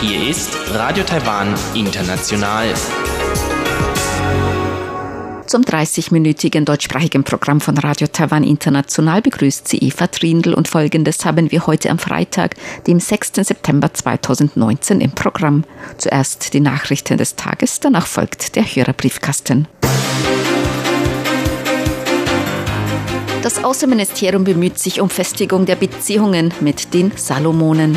Hier ist Radio Taiwan International. Zum 30-minütigen deutschsprachigen Programm von Radio Taiwan International begrüßt sie Eva Trindl und folgendes haben wir heute am Freitag, dem 6. September 2019 im Programm. Zuerst die Nachrichten des Tages, danach folgt der Hörerbriefkasten. Das Außenministerium bemüht sich um Festigung der Beziehungen mit den Salomonen.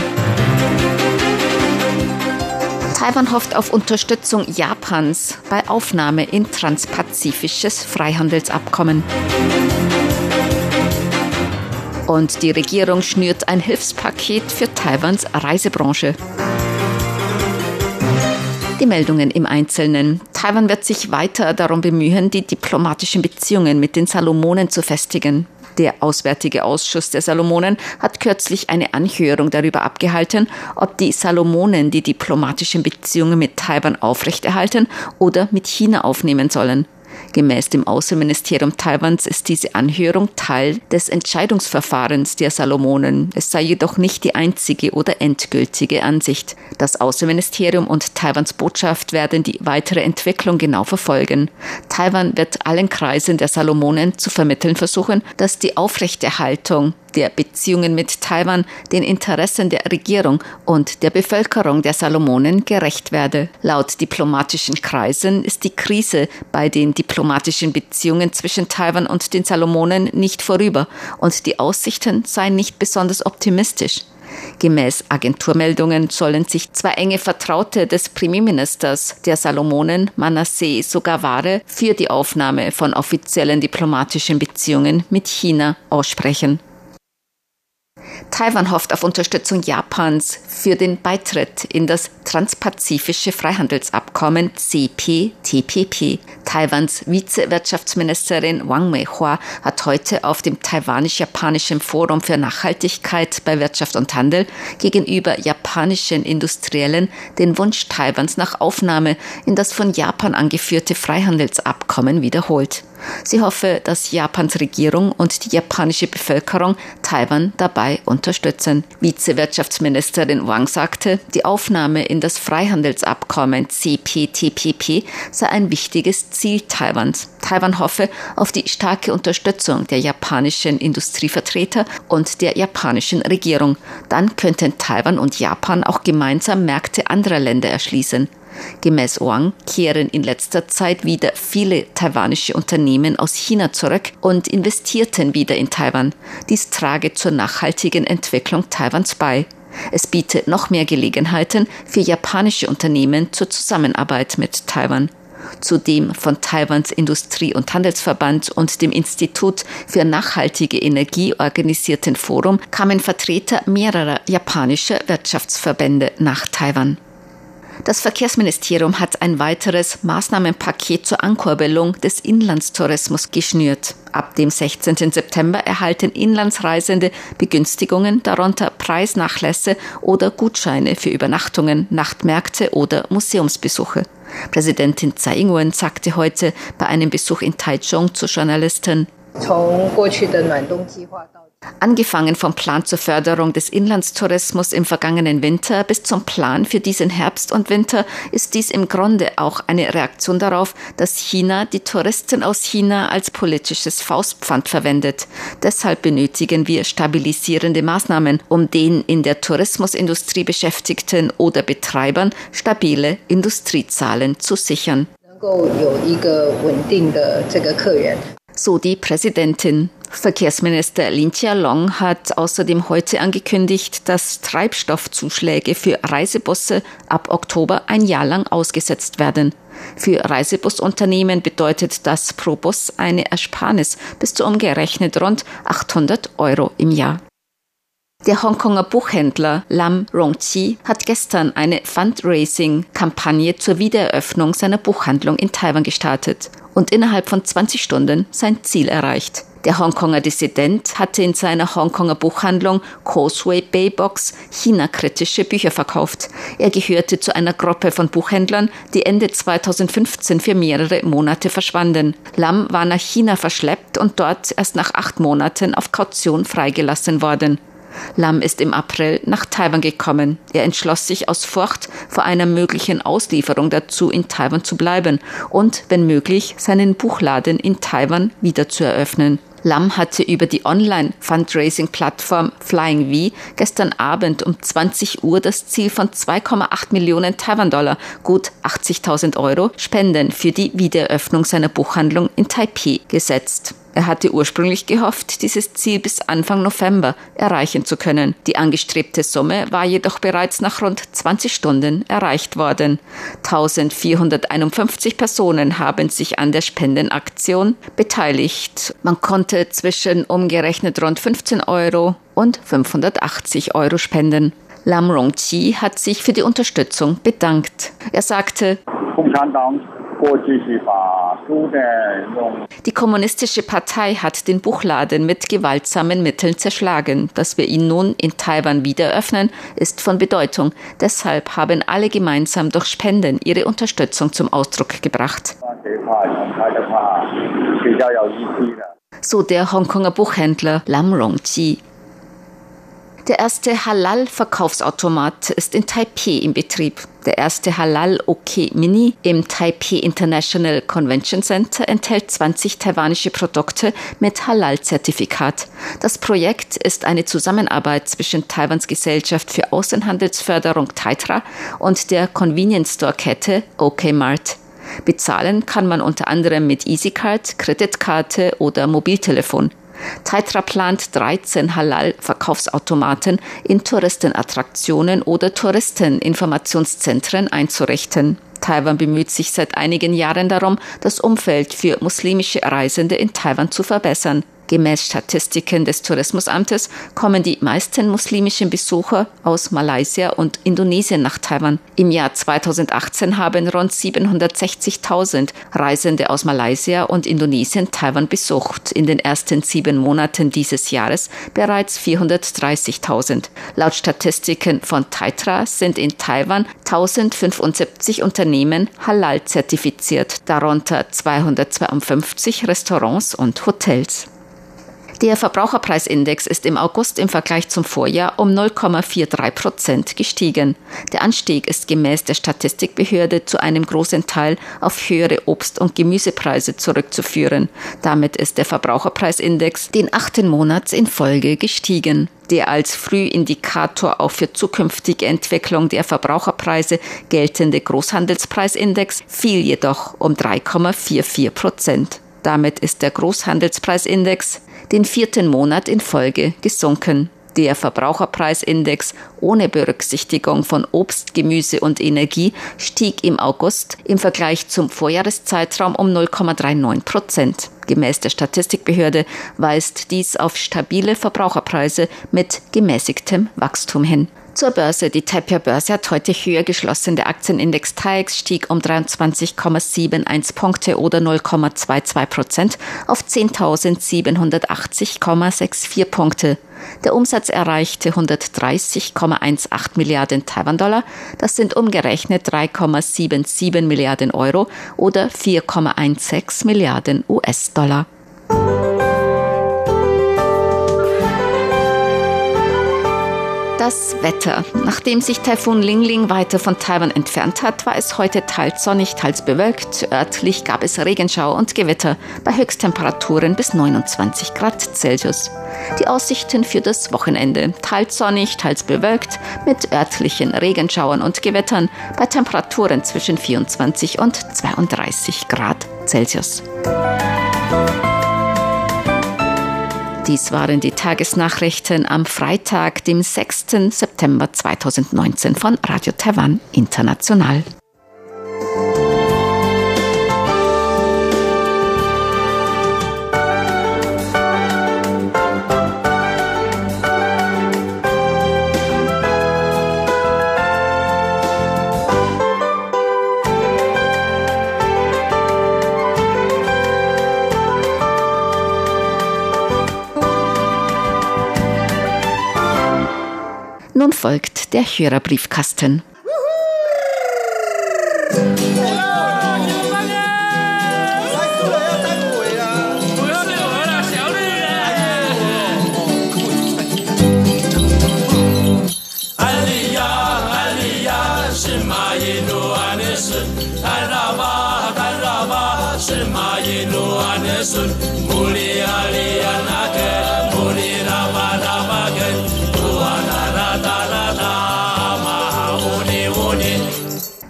Taiwan hofft auf Unterstützung Japans bei Aufnahme in transpazifisches Freihandelsabkommen. Und die Regierung schnürt ein Hilfspaket für Taiwans Reisebranche. Die Meldungen im Einzelnen. Taiwan wird sich weiter darum bemühen, die diplomatischen Beziehungen mit den Salomonen zu festigen. Der Auswärtige Ausschuss der Salomonen hat kürzlich eine Anhörung darüber abgehalten, ob die Salomonen die diplomatischen Beziehungen mit Taiwan aufrechterhalten oder mit China aufnehmen sollen. Gemäß dem Außenministerium Taiwans ist diese Anhörung Teil des Entscheidungsverfahrens der Salomonen. Es sei jedoch nicht die einzige oder endgültige Ansicht. Das Außenministerium und Taiwans Botschaft werden die weitere Entwicklung genau verfolgen. Taiwan wird allen Kreisen der Salomonen zu vermitteln versuchen, dass die Aufrechterhaltung der Beziehungen mit Taiwan den Interessen der Regierung und der Bevölkerung der Salomonen gerecht werde. Laut diplomatischen Kreisen ist die Krise bei den diplomatischen Beziehungen zwischen Taiwan und den Salomonen nicht vorüber und die Aussichten seien nicht besonders optimistisch. Gemäß Agenturmeldungen sollen sich zwei enge Vertraute des Premierministers der Salomonen, Manasseh Sogaware, für die Aufnahme von offiziellen diplomatischen Beziehungen mit China aussprechen. Taiwan hofft auf Unterstützung Japans für den Beitritt in das Transpazifische Freihandelsabkommen CPTPP. Taiwans Vizewirtschaftsministerin Wang Meihua hat heute auf dem taiwanisch-japanischen Forum für Nachhaltigkeit bei Wirtschaft und Handel gegenüber japanischen Industriellen den Wunsch Taiwans nach Aufnahme in das von Japan angeführte Freihandelsabkommen wiederholt. Sie hoffe, dass Japans Regierung und die japanische Bevölkerung Taiwan dabei unterstützen. Vizewirtschaftsministerin Wang sagte, die Aufnahme in das Freihandelsabkommen CPTPP sei ein wichtiges Ziel Taiwans. Taiwan hoffe auf die starke Unterstützung der japanischen Industrievertreter und der japanischen Regierung. Dann könnten Taiwan und Japan auch gemeinsam Märkte anderer Länder erschließen. Gemäß Wang kehren in letzter Zeit wieder viele taiwanische Unternehmen aus China zurück und investierten wieder in Taiwan. Dies trage zur nachhaltigen Entwicklung Taiwans bei. Es bietet noch mehr Gelegenheiten für japanische Unternehmen zur Zusammenarbeit mit Taiwan. Zu dem von Taiwans Industrie- und Handelsverband und dem Institut für nachhaltige Energie organisierten Forum kamen Vertreter mehrerer japanischer Wirtschaftsverbände nach Taiwan. Das Verkehrsministerium hat ein weiteres Maßnahmenpaket zur Ankurbelung des Inlandstourismus geschnürt. Ab dem 16. September erhalten Inlandsreisende Begünstigungen, darunter Preisnachlässe oder Gutscheine für Übernachtungen, Nachtmärkte oder Museumsbesuche. Präsidentin Tsai Ing-wen sagte heute bei einem Besuch in Taichung zu Journalisten, Angefangen vom Plan zur Förderung des Inlandstourismus im vergangenen Winter bis zum Plan für diesen Herbst und Winter ist dies im Grunde auch eine Reaktion darauf, dass China die Touristen aus China als politisches Faustpfand verwendet. Deshalb benötigen wir stabilisierende Maßnahmen, um den in der Tourismusindustrie Beschäftigten oder Betreibern stabile Industriezahlen zu sichern. So die Präsidentin. Verkehrsminister Lin Chia-long hat außerdem heute angekündigt, dass Treibstoffzuschläge für Reisebusse ab Oktober ein Jahr lang ausgesetzt werden. Für Reisebusunternehmen bedeutet das pro Bus eine Ersparnis bis zu umgerechnet rund 800 Euro im Jahr. Der Hongkonger Buchhändler Lam Rongqi hat gestern eine Fundraising-Kampagne zur Wiedereröffnung seiner Buchhandlung in Taiwan gestartet und innerhalb von 20 Stunden sein Ziel erreicht. Der Hongkonger Dissident hatte in seiner Hongkonger Buchhandlung Causeway Bay Box China-kritische Bücher verkauft. Er gehörte zu einer Gruppe von Buchhändlern, die Ende 2015 für mehrere Monate verschwanden. Lam war nach China verschleppt und dort erst nach acht Monaten auf Kaution freigelassen worden. Lam ist im April nach Taiwan gekommen. Er entschloss sich aus Furcht vor einer möglichen Auslieferung dazu, in Taiwan zu bleiben und, wenn möglich, seinen Buchladen in Taiwan wieder zu eröffnen. Lam hatte über die Online-Fundraising-Plattform Flying V gestern Abend um 20 Uhr das Ziel von 2,8 Millionen Taiwan-Dollar, gut 80.000 Euro, Spenden für die Wiedereröffnung seiner Buchhandlung in Taipei gesetzt. Er hatte ursprünglich gehofft, dieses Ziel bis Anfang November erreichen zu können. Die angestrebte Summe war jedoch bereits nach rund 20 Stunden erreicht worden. 1451 Personen haben sich an der Spendenaktion beteiligt. Man konnte zwischen umgerechnet rund 15 Euro und 580 Euro spenden. Lam Rongqi hat sich für die Unterstützung bedankt. Er sagte, die kommunistische Partei hat den Buchladen mit gewaltsamen Mitteln zerschlagen. Dass wir ihn nun in Taiwan wieder öffnen, ist von Bedeutung. Deshalb haben alle gemeinsam durch Spenden ihre Unterstützung zum Ausdruck gebracht. So der Hongkonger Buchhändler Lam Rongji. Der erste Halal-Verkaufsautomat ist in Taipei in Betrieb. Der erste Halal OK Mini im Taipei International Convention Center enthält 20 taiwanische Produkte mit Halal-Zertifikat. Das Projekt ist eine Zusammenarbeit zwischen Taiwans Gesellschaft für Außenhandelsförderung Taitra und der Convenience Store Kette OK Mart. Bezahlen kann man unter anderem mit EasyCard, Kreditkarte oder Mobiltelefon. Taitra plant 13 Halal-Verkaufsautomaten in Touristenattraktionen oder Touristeninformationszentren einzurichten. Taiwan bemüht sich seit einigen Jahren darum, das Umfeld für muslimische Reisende in Taiwan zu verbessern. Gemäß Statistiken des Tourismusamtes kommen die meisten muslimischen Besucher aus Malaysia und Indonesien nach Taiwan. Im Jahr 2018 haben rund 760.000 Reisende aus Malaysia und Indonesien Taiwan besucht. In den ersten sieben Monaten dieses Jahres bereits 430.000. Laut Statistiken von Taitra sind in Taiwan 1075 Unternehmen halal zertifiziert, darunter 252 Restaurants und Hotels. Der Verbraucherpreisindex ist im August im Vergleich zum Vorjahr um 0,43 Prozent gestiegen. Der Anstieg ist gemäß der Statistikbehörde zu einem großen Teil auf höhere Obst- und Gemüsepreise zurückzuführen. Damit ist der Verbraucherpreisindex den achten Monats in Folge gestiegen. Der als Frühindikator auch für zukünftige Entwicklung der Verbraucherpreise geltende Großhandelspreisindex fiel jedoch um 3,44 Prozent. Damit ist der Großhandelspreisindex den vierten Monat in Folge gesunken. Der Verbraucherpreisindex ohne Berücksichtigung von Obst, Gemüse und Energie stieg im August im Vergleich zum Vorjahreszeitraum um 0,39 Prozent. Gemäß der Statistikbehörde weist dies auf stabile Verbraucherpreise mit gemäßigtem Wachstum hin. Zur Börse. Die Taipei Börse hat heute höher geschlossen. Der Aktienindex TAIX stieg um 23,71 Punkte oder 0,22 Prozent auf 10.780,64 Punkte. Der Umsatz erreichte 130,18 Milliarden Taiwan-Dollar. Das sind umgerechnet 3,77 Milliarden Euro oder 4,16 Milliarden US-Dollar. Das Wetter. Nachdem sich Taifun Lingling weiter von Taiwan entfernt hat, war es heute teils sonnig, teils bewölkt. Örtlich gab es Regenschauer und Gewitter bei Höchsttemperaturen bis 29 Grad Celsius. Die Aussichten für das Wochenende. Teils sonnig, teils bewölkt mit örtlichen Regenschauern und Gewittern bei Temperaturen zwischen 24 und 32 Grad Celsius. Dies waren die Tagesnachrichten am Freitag, dem 6. September 2019 von Radio Taiwan International. Folgt der Hörerbriefkasten. sun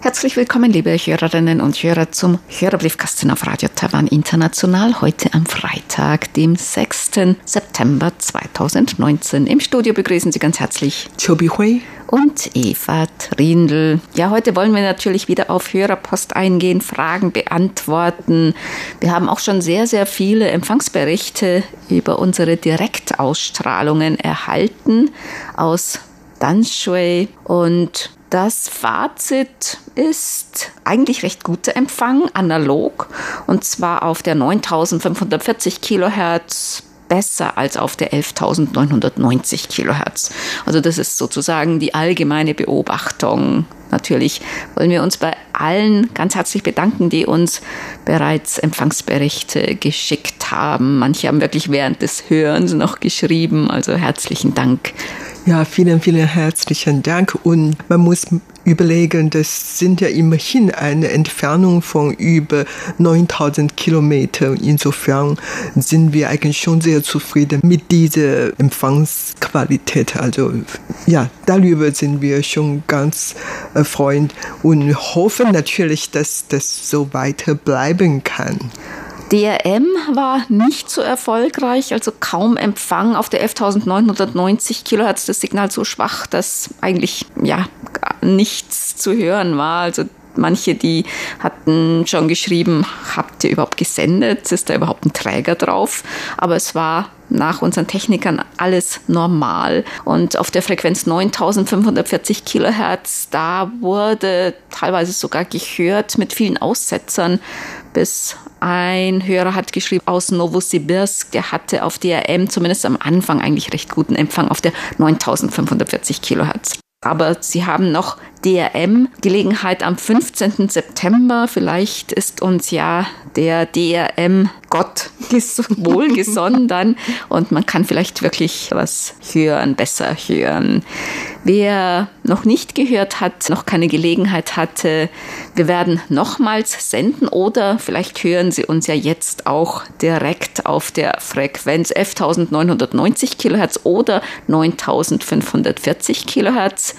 Herzlich willkommen, liebe Hörerinnen und Hörer, zum Hörerbriefkasten auf Radio Taiwan International. Heute am Freitag, dem 6. September 2019. Im Studio begrüßen Sie ganz herzlich Chobi Hui und Eva Trindl. Ja, heute wollen wir natürlich wieder auf Hörerpost eingehen, Fragen beantworten. Wir haben auch schon sehr, sehr viele Empfangsberichte über unsere Direktausstrahlungen erhalten aus Danshui und das Fazit ist eigentlich recht guter Empfang, analog, und zwar auf der 9540 Kilohertz besser als auf der 11.990 Kilohertz. Also das ist sozusagen die allgemeine Beobachtung. Natürlich wollen wir uns bei allen ganz herzlich bedanken, die uns bereits Empfangsberichte geschickt haben. Manche haben wirklich während des Hörens noch geschrieben. Also herzlichen Dank. Ja, vielen, vielen herzlichen Dank. Und man muss überlegen, das sind ja immerhin eine Entfernung von über 9000 Kilometern. Insofern sind wir eigentlich schon sehr zufrieden mit dieser Empfangsqualität. Also ja, darüber sind wir schon ganz erfreut und hoffen natürlich, dass das so weiter bleiben kann. DRM war nicht so erfolgreich, also kaum Empfang auf der 11.990 Kilohertz, das Signal so schwach, dass eigentlich ja nichts zu hören war. Also manche, die hatten schon geschrieben, habt ihr überhaupt gesendet? Ist da überhaupt ein Träger drauf? Aber es war nach unseren Technikern alles normal. Und auf der Frequenz 9540 Kilohertz, da wurde teilweise sogar gehört mit vielen Aussetzern bis ein Hörer hat geschrieben aus Novosibirsk, der hatte auf DRM zumindest am Anfang eigentlich recht guten Empfang auf der 9540 Kilohertz. Aber sie haben noch DRM-Gelegenheit am 15. September. Vielleicht ist uns ja der DRM-Gott wohlgesonnen dann und man kann vielleicht wirklich was hören, besser hören. Wer noch nicht gehört hat, noch keine Gelegenheit hatte, wir werden nochmals senden oder vielleicht hören Sie uns ja jetzt auch direkt auf der Frequenz 11.990 Kilohertz oder 9.540 Kilohertz.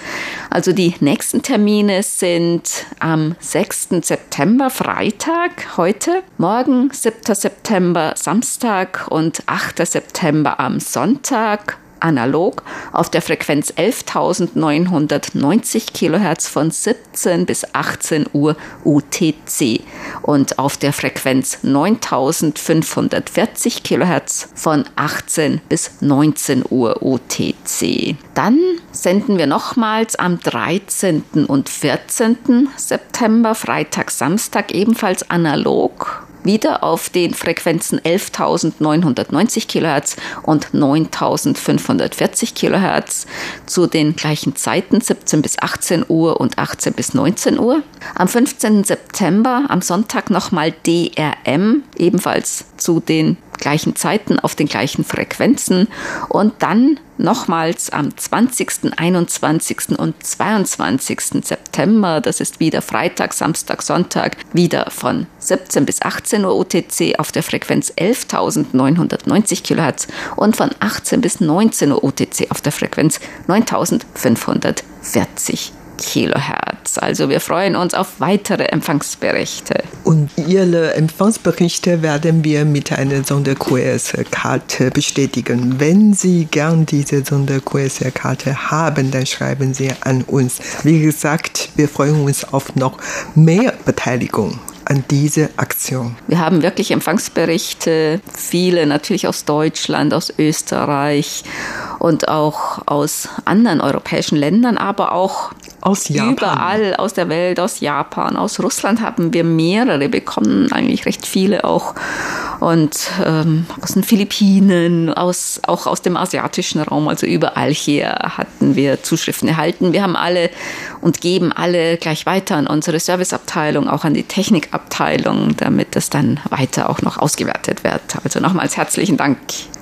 Also die nächsten Termine sind am 6. September, Freitag, heute, morgen 7. September, Samstag und 8. September am Sonntag analog auf der Frequenz 11.990 Kilohertz von 17 bis 18 Uhr UTC und auf der Frequenz 9.540 Kilohertz von 18 bis 19 Uhr UTC. Dann senden wir nochmals am 13. und 14. September, Freitag, Samstag ebenfalls analog wieder auf den Frequenzen 11.990 Kilohertz und 9.540 Kilohertz zu den gleichen Zeiten 17 bis 18 Uhr und 18 bis 19 Uhr. Am 15. September am Sonntag nochmal DRM, ebenfalls zu den gleichen Zeiten auf den gleichen Frequenzen und dann nochmals am 20., 21. und 22. September, das ist wieder Freitag, Samstag, Sonntag, wieder von 17 bis 18 Uhr UTC auf der Frequenz 11.990 Kilohertz und von 18 bis 19 Uhr UTC auf der Frequenz 9.540 Kilohertz. Also wir freuen uns auf weitere Empfangsberichte. Und Ihre Empfangsberichte werden wir mit einer Sonder-QS-Karte bestätigen. Wenn Sie gern diese Sonder-QS-Karte haben, dann schreiben Sie an uns. Wie gesagt, wir freuen uns auf noch mehr Beteiligung an diese Aktion. Wir haben wirklich Empfangsberichte, viele natürlich aus Deutschland, aus Österreich und auch aus anderen europäischen Ländern, aber auch aus Japan. überall aus der Welt, aus Japan, aus Russland haben wir mehrere bekommen, eigentlich recht viele auch. und ähm, aus den Philippinen, aus, auch aus dem asiatischen Raum, also überall hier hatten wir Zuschriften erhalten. Wir haben alle und geben alle gleich weiter an unsere Serviceabteilung, auch an die Technikabteilung, damit das dann weiter auch noch ausgewertet wird. Also nochmals herzlichen Dank.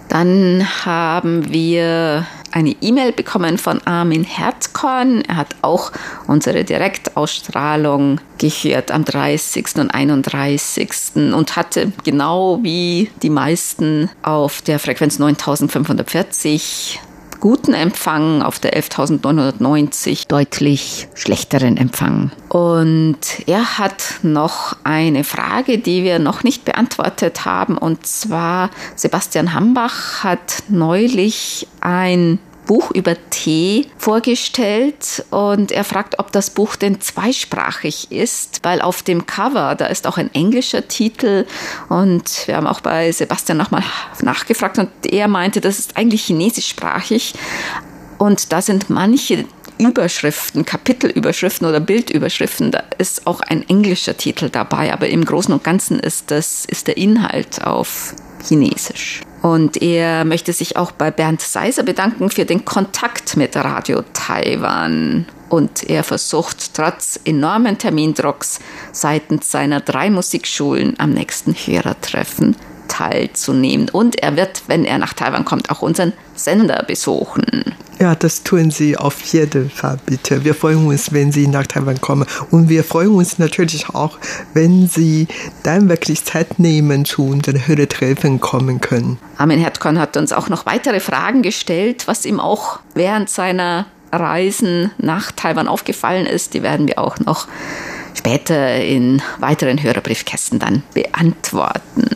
Dann haben wir eine E-Mail bekommen von Armin Herzkorn. Er hat auch unsere Direktausstrahlung gehört am 30. und 31. und hatte genau wie die meisten auf der Frequenz 9540 guten Empfang, auf der 11.990 deutlich schlechteren Empfang. Und er hat noch eine Frage, die wir noch nicht beantwortet haben. Und zwar, Sebastian Hambach hat neulich ein Buch über Tee vorgestellt und er fragt, ob das Buch denn zweisprachig ist, weil auf dem Cover, da ist auch ein englischer Titel und wir haben auch bei Sebastian nochmal nachgefragt und er meinte, das ist eigentlich chinesischsprachig und da sind manche Überschriften, Kapitelüberschriften oder Bildüberschriften, da ist auch ein englischer Titel dabei, aber im Großen und Ganzen ist das, ist der Inhalt auf Chinesisch. Und er möchte sich auch bei Bernd Seiser bedanken für den Kontakt mit Radio Taiwan. Und er versucht trotz enormen Termindrucks seitens seiner drei Musikschulen am nächsten Hörertreffen teilzunehmen. Und er wird, wenn er nach Taiwan kommt, auch unseren Sender besuchen. Ja, das tun Sie auf jeden Fall bitte. Wir freuen uns, wenn Sie nach Taiwan kommen. Und wir freuen uns natürlich auch, wenn Sie dann wirklich Zeit nehmen, zu unseren Hörertreffen kommen können. Armin Hertkorn hat uns auch noch weitere Fragen gestellt, was ihm auch während seiner Reisen nach Taiwan aufgefallen ist. Die werden wir auch noch später in weiteren Hörerbriefkästen dann beantworten.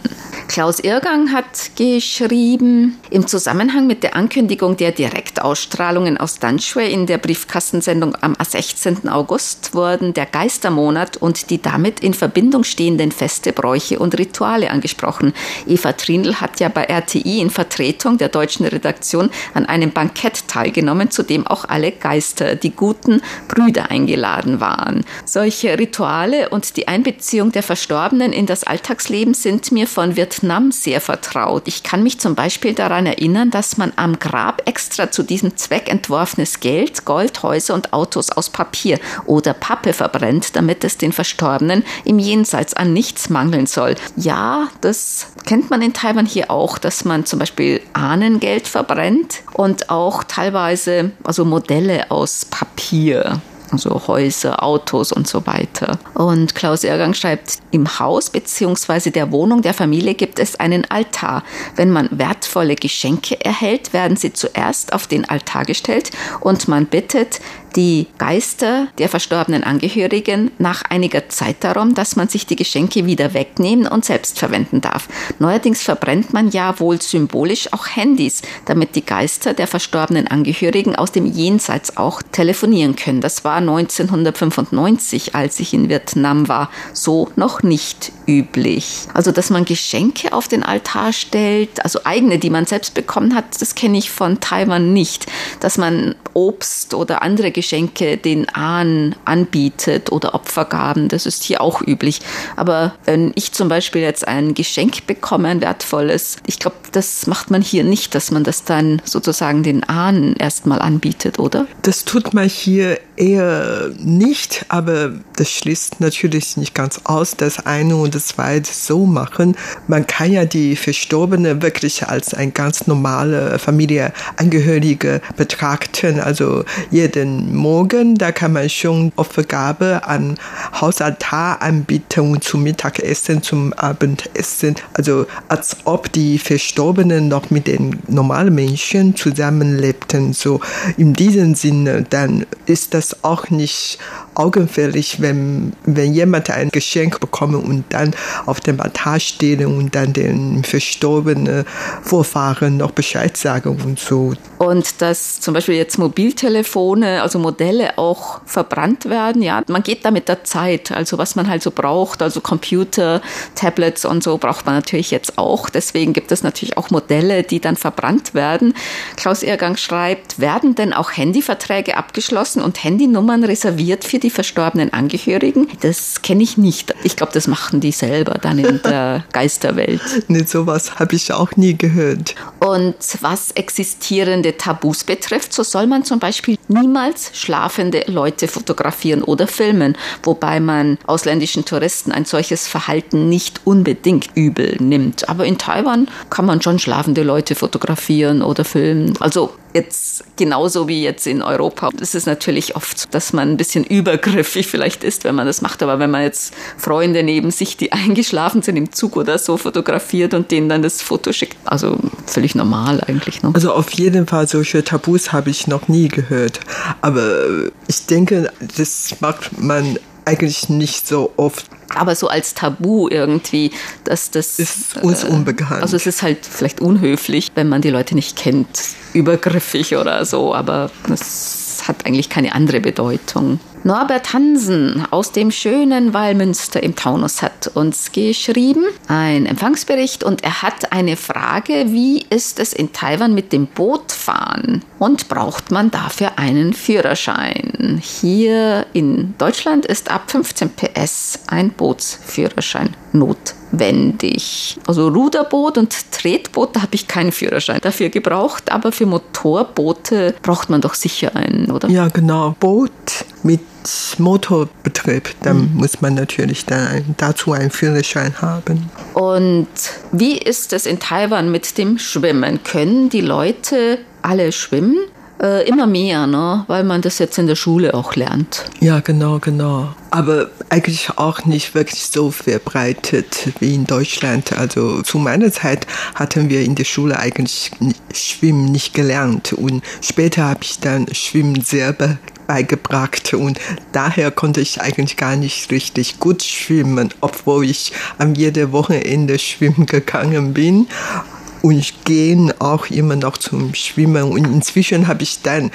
Klaus Irgang hat geschrieben, im Zusammenhang mit der Ankündigung der Direktausstrahlungen aus Danschwe in der Briefkastensendung am 16. August wurden der Geistermonat und die damit in Verbindung stehenden Feste, Bräuche und Rituale angesprochen. Eva Trindl hat ja bei RTI in Vertretung der deutschen Redaktion an einem Bankett teilgenommen, zu dem auch alle Geister, die guten Brüder eingeladen waren. Solche Rituale und die Einbeziehung der Verstorbenen in das Alltagsleben sind mir von Vietnam Vietnam sehr vertraut. Ich kann mich zum Beispiel daran erinnern, dass man am Grab extra zu diesem Zweck entworfenes Geld, Gold, Häuser und Autos aus Papier oder Pappe verbrennt, damit es den Verstorbenen im Jenseits an nichts mangeln soll. Ja, das kennt man in Taiwan hier auch, dass man zum Beispiel Ahnengeld verbrennt und auch teilweise also Modelle aus Papier also Häuser, Autos und so weiter. Und Klaus Ergang schreibt, im Haus bzw. der Wohnung der Familie gibt es einen Altar. Wenn man wertvolle Geschenke erhält, werden sie zuerst auf den Altar gestellt und man bittet die Geister der verstorbenen Angehörigen nach einiger Zeit darum, dass man sich die Geschenke wieder wegnehmen und selbst verwenden darf. Neuerdings verbrennt man ja wohl symbolisch auch Handys, damit die Geister der verstorbenen Angehörigen aus dem Jenseits auch telefonieren können. Das war 1995, als ich in Vietnam war, so noch nicht üblich. Also, dass man Geschenke auf den Altar stellt, also eigene, die man selbst bekommen hat, das kenne ich von Taiwan nicht. Dass man Obst oder andere Geschenke den Ahnen anbietet oder Opfergaben, das ist hier auch üblich. Aber wenn ich zum Beispiel jetzt ein Geschenk bekomme, ein wertvolles, ich glaube, das macht man hier nicht, dass man das dann sozusagen den Ahnen erstmal anbietet, oder? Das tut man hier eher nicht, aber das schließt natürlich nicht ganz aus, das eine und das zweite so machen. Man kann ja die Verstorbene wirklich als ein ganz normale Familienangehörige betrachten. Also jeden Morgen, da kann man schon Opfergabe an Hausaltar anbieten zum Mittagessen, zum Abendessen. Also als ob die Verstorbenen noch mit den normalen Menschen zusammenlebten. So in diesem Sinne, dann ist das auch nicht augenfällig, wenn, wenn jemand ein Geschenk bekommt und dann auf dem Altar stehen und dann den verstorbenen Vorfahren noch Bescheid sagen und so. Und dass zum Beispiel jetzt Mobiltelefone, also Modelle auch verbrannt werden, ja, man geht da mit der Zeit, also was man halt so braucht, also Computer, Tablets und so braucht man natürlich jetzt auch. Deswegen gibt es natürlich auch Modelle, die dann verbrannt werden. Klaus Ehrgang schreibt, werden denn auch Handyverträge abgeschlossen und Handynummern reserviert für die verstorbenen Angehörigen. Das kenne ich nicht. Ich glaube, das machen die selber dann in der Geisterwelt. Nee, sowas habe ich auch nie gehört. Und was existierende Tabus betrifft, so soll man zum Beispiel niemals schlafende Leute fotografieren oder filmen, wobei man ausländischen Touristen ein solches Verhalten nicht unbedingt übel nimmt. Aber in Taiwan kann man schon schlafende Leute fotografieren oder filmen. Also jetzt genauso wie jetzt in Europa. Es ist natürlich oft so, dass man ein bisschen übergriffig vielleicht ist, wenn man das macht. Aber wenn man jetzt Freunde neben sich, die eingeschlafen sind im Zug oder so, fotografiert und denen dann das Foto schickt, also völlig normal eigentlich. Ne? Also auf jeden Fall solche Tabus habe ich noch nie gehört. Aber ich denke, das macht man eigentlich nicht so oft. Aber so als Tabu irgendwie, dass das ist uns unbekannt. Also es ist halt vielleicht unhöflich, wenn man die Leute nicht kennt, übergriffig oder so, aber es hat eigentlich keine andere Bedeutung. Norbert Hansen aus dem schönen Wallmünster im Taunus hat uns geschrieben, ein Empfangsbericht und er hat eine Frage, wie ist es in Taiwan mit dem Bootfahren und braucht man dafür einen Führerschein? Hier in Deutschland ist ab 15 PS ein Bootsführerschein notwendig. Also Ruderboot und Tretboot, da habe ich keinen Führerschein dafür gebraucht, aber für Motorboote braucht man doch sicher einen, oder? Ja, genau. Boot mit Motorbetrieb, dann mhm. muss man natürlich dann ein, dazu einen Führerschein haben. Und wie ist es in Taiwan mit dem Schwimmen? Können die Leute alle schwimmen? Äh, immer mehr, ne? weil man das jetzt in der Schule auch lernt. Ja, genau, genau. Aber eigentlich auch nicht wirklich so verbreitet wie in Deutschland. Also zu meiner Zeit hatten wir in der Schule eigentlich Schwimmen nicht gelernt und später habe ich dann Schwimmen selber beigebracht und daher konnte ich eigentlich gar nicht richtig gut schwimmen, obwohl ich am jede Wochenende schwimmen gegangen bin und ich gehe auch immer noch zum Schwimmen. Und inzwischen habe ich dann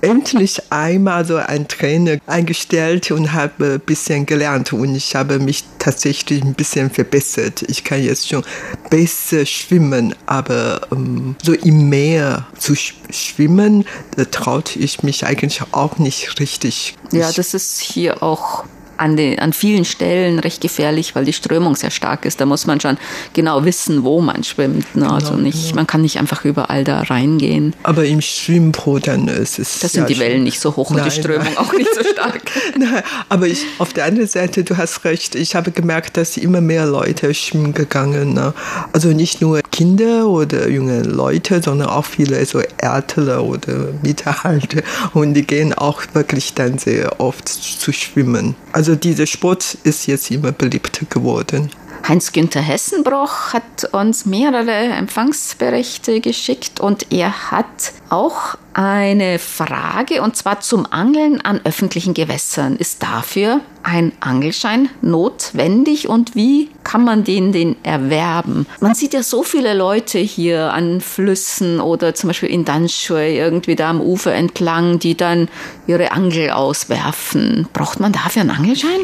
endlich einmal so einen Trainer eingestellt und habe ein bisschen gelernt. Und ich habe mich tatsächlich ein bisschen verbessert. Ich kann jetzt schon besser schwimmen, aber ähm, so im Meer zu schwimmen, da traute ich mich eigentlich auch nicht richtig. Ja, das ist hier auch an, den, an vielen Stellen recht gefährlich, weil die Strömung sehr stark ist. Da muss man schon genau wissen, wo man schwimmt. Ne? Also genau, also nicht, genau. man kann nicht einfach überall da reingehen. Aber im Schwimmboot dann ist es. Das sind ja die Wellen nicht so hoch nein, und die Strömung nein. auch nicht so stark. nein, aber ich, auf der anderen Seite, du hast recht, ich habe gemerkt, dass immer mehr Leute schwimmen gegangen. Ne? Also nicht nur Kinder oder junge Leute, sondern auch viele so ältere oder Mittelalte. Und die gehen auch wirklich dann sehr oft zu schwimmen. Also dieser Sport ist jetzt immer beliebter geworden. Heinz-Günther Hessenbroch hat uns mehrere Empfangsberichte geschickt und er hat auch eine Frage und zwar zum Angeln an öffentlichen Gewässern. Ist dafür ein Angelschein notwendig und wie kann man den denn erwerben? Man sieht ja so viele Leute hier an Flüssen oder zum Beispiel in Danshui irgendwie da am Ufer entlang, die dann ihre Angel auswerfen. Braucht man dafür einen Angelschein?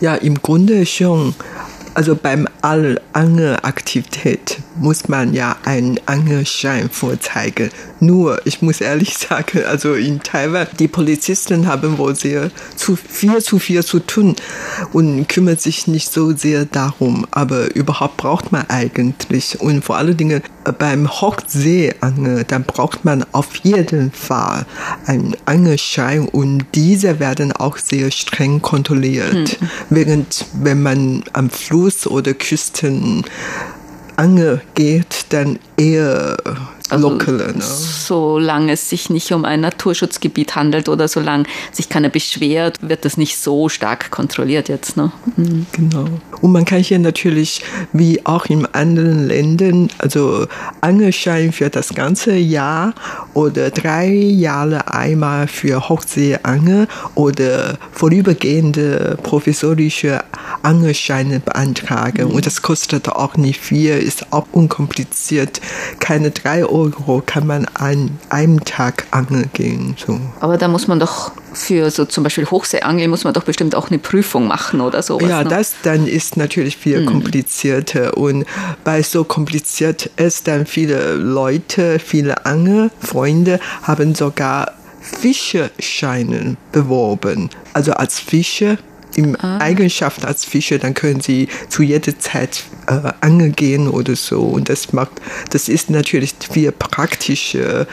Ja, im Grunde schon. Also beim Angelaktivität muss man ja einen Angelschein vorzeigen. Nur, ich muss ehrlich sagen, also in Taiwan, die Polizisten haben wohl sehr zu viel zu viel zu tun und kümmert sich nicht so sehr darum. Aber überhaupt braucht man eigentlich und vor allen Dingen beim Hochseeangel, dann braucht man auf jeden Fall einen Angelschein und diese werden auch sehr streng kontrolliert. Hm. Während wenn man am Fluss oder Küsten Angel geht, dann eher also. Ne? Solange es sich nicht um ein Naturschutzgebiet handelt oder solange sich keiner beschwert, wird das nicht so stark kontrolliert jetzt. Ne? Mhm. Genau. Und man kann hier natürlich, wie auch in anderen Ländern, also Angelschein für das ganze Jahr oder drei Jahre einmal für Hochseeangel oder vorübergehende professorische Angelscheine beantragen. Mhm. Und das kostet auch nicht viel, ist auch unkompliziert. Keine drei Euro Euro kann man an einem Tag angeln gehen. So. Aber da muss man doch für so zum Beispiel Hochseeangeln muss man doch bestimmt auch eine Prüfung machen oder so. Ja, ne? das dann ist natürlich viel mhm. komplizierter und weil es so kompliziert ist, dann viele Leute, viele Angelfreunde haben sogar Fischerscheinen beworben. Also als Fischer, in Ah. Eigenschaft als Fischer, dann können Sie zu jeder Zeit äh, angeln gehen oder so. Und das macht, das ist natürlich viel praktischer,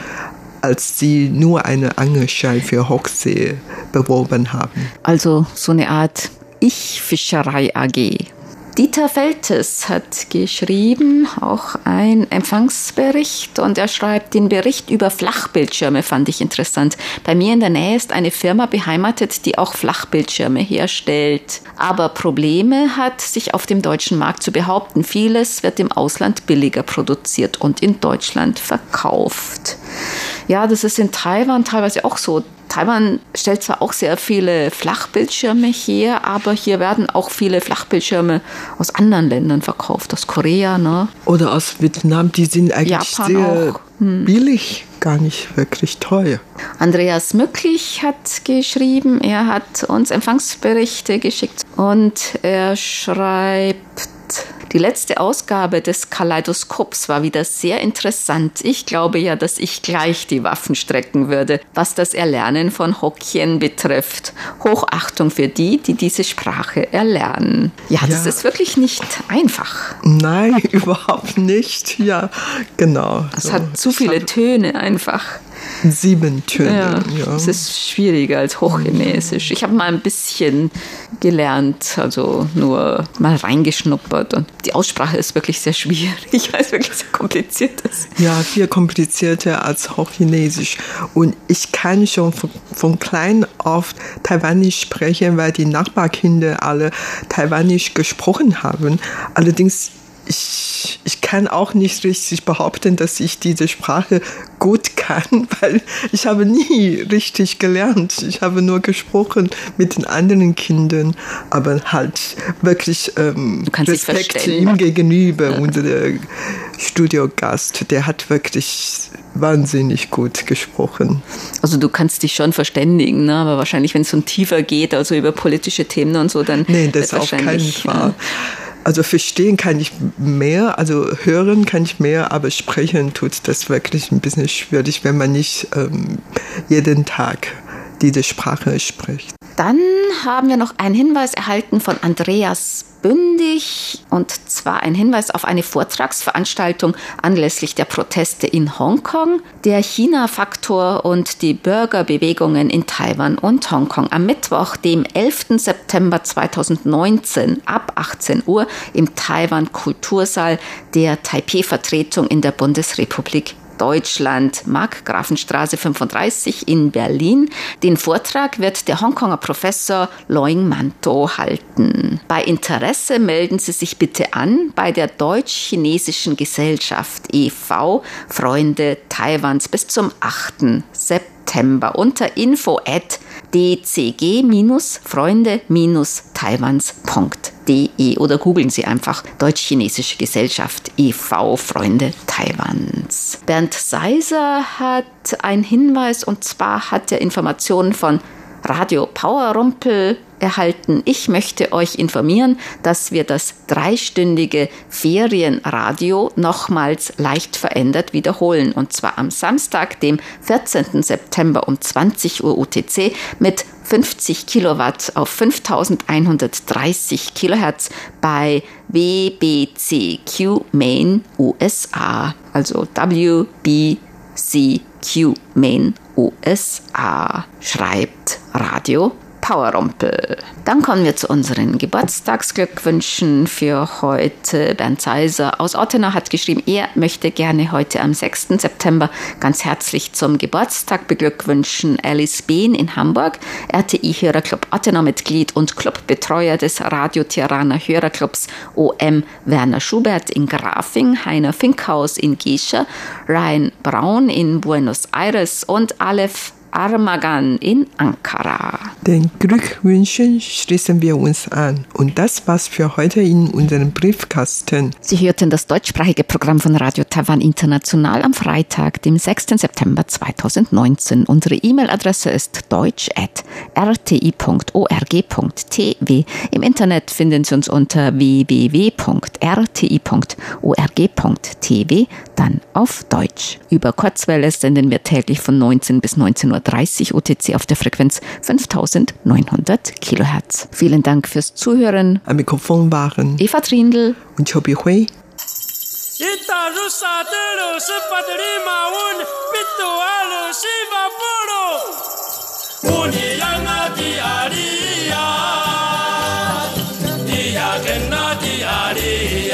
als Sie nur einen Angelschein für Hochsee beworben haben. Also so eine Art Ich-Fischerei AG. Dieter Feltes hat geschrieben, auch ein Empfangsbericht und er schreibt, den Bericht über Flachbildschirme fand ich interessant. Bei mir in der Nähe ist eine Firma beheimatet, die auch Flachbildschirme herstellt. Aber Probleme hat, sich auf dem deutschen Markt zu behaupten. Vieles wird im Ausland billiger produziert und in Deutschland verkauft. Ja, das ist in Taiwan teilweise auch so. Taiwan stellt zwar auch sehr viele Flachbildschirme her, aber hier werden auch viele Flachbildschirme aus anderen Ländern verkauft, aus Korea, ne? Oder aus Vietnam, die sind eigentlich Japan sehr. Hm. billig, gar nicht wirklich teuer. Andreas Mücklich hat geschrieben, er hat uns Empfangsberichte geschickt und er schreibt, die letzte Ausgabe des Kaleidoskops war wieder sehr interessant. Ich glaube ja, dass ich gleich die Waffen strecken würde, was das Erlernen von Hokkien betrifft. Hochachtung für die, die diese Sprache erlernen. Ja, das Ja. ist wirklich nicht einfach. Nein, überhaupt nicht. Ja, genau. Es So. hat zu viele Töne einfach. Sieben Ja, Töne. Ja, es ist schwieriger als Hochchinesisch. Ich habe mal ein bisschen gelernt, also nur mal reingeschnuppert und die Aussprache ist wirklich sehr schwierig, weil es wirklich sehr kompliziert ist. ja, viel komplizierter als Hochchinesisch. Und ich kann schon von, von klein auf Taiwanisch sprechen, weil die Nachbarkinder alle Taiwanisch gesprochen haben. Allerdings ich, ich kann auch nicht richtig behaupten, dass ich diese Sprache gut kann, weil ich habe nie richtig gelernt. Ich habe nur gesprochen mit den anderen Kindern, aber halt wirklich ähm, Du kannst dich Respekt ihm gegenüber. Unser Studiogast, der hat wirklich wahnsinnig gut gesprochen. Also du kannst dich schon verständigen, ne? aber wahrscheinlich, wenn es so tiefer geht, also über politische Themen und so, dann Nee, das auf keinen Fall. Also verstehen kann ich mehr, also hören kann ich mehr, aber sprechen tut das wirklich ein bisschen schwierig, wenn man nicht ähm, jeden Tag diese Sprache spricht. Dann haben wir noch einen Hinweis erhalten von Andreas Bündig und zwar ein Hinweis auf eine Vortragsveranstaltung anlässlich der Proteste in Hongkong, der China-Faktor und die Bürgerbewegungen in Taiwan und Hongkong am Mittwoch, dem 11. September 2019 ab 18 Uhr im Taiwan Kultursaal der Taipei-Vertretung in der Bundesrepublik Deutschland, Markgrafenstraße 35 in Berlin. Den Vortrag wird der Hongkonger Professor Loing Manto halten. Bei Interesse melden Sie sich bitte an bei der Deutsch-Chinesischen Gesellschaft e.V. Freunde Taiwans bis zum 8. September unter info at dcg-freunde-taiwans.de oder googeln Sie einfach Deutsch-Chinesische Gesellschaft e.V. Freunde Taiwans. Bernd Seiser hat einen Hinweis und zwar hat er Informationen von Radio Powerrumpel erhalten. Ich möchte euch informieren, dass wir das dreistündige Ferienradio nochmals leicht verändert wiederholen. Und zwar am Samstag, dem 14. September um 20 Uhr UTC mit 50 Kilowatt auf 5130 Kilohertz bei WBCQ Main USA, also WBCQ Main USA, schreibt Radio Powerrumpel. Dann kommen wir zu unseren Geburtstagsglückwünschen für heute. Bernd Seiser aus Ottenau hat geschrieben, er möchte gerne heute am 6. September ganz herzlich zum Geburtstag beglückwünschen. Alice Behn in Hamburg, RTI-Hörerclub Ottenau-Mitglied und Clubbetreuer des Radio Tirana Hörerclubs OM Werner Schubert in Grafing, Heiner Finkhaus in Gescher, Ryan Braun in Buenos Aires und Aleph Armagan in Ankara. Den Glückwünschen schließen wir uns an. Und das war's für heute in unserem Briefkasten. Sie hörten das deutschsprachige Programm von Radio Taiwan International am Freitag, dem 6. September 2019. Unsere E-Mail-Adresse ist deutsch.rti.org.tw. Im Internet finden Sie uns unter www.rti.org.tw, dann auf Deutsch. Über Kurzwelle senden wir täglich von 19 bis 19.30 18.30 Uhr UTC auf der Frequenz 5900 Kilohertz. Vielen Dank fürs Zuhören. Am Mikrofon waren Eva Trindl und Chobi Hui. Itarusa de los Padrimaun, Pitualo, Shiva Puro.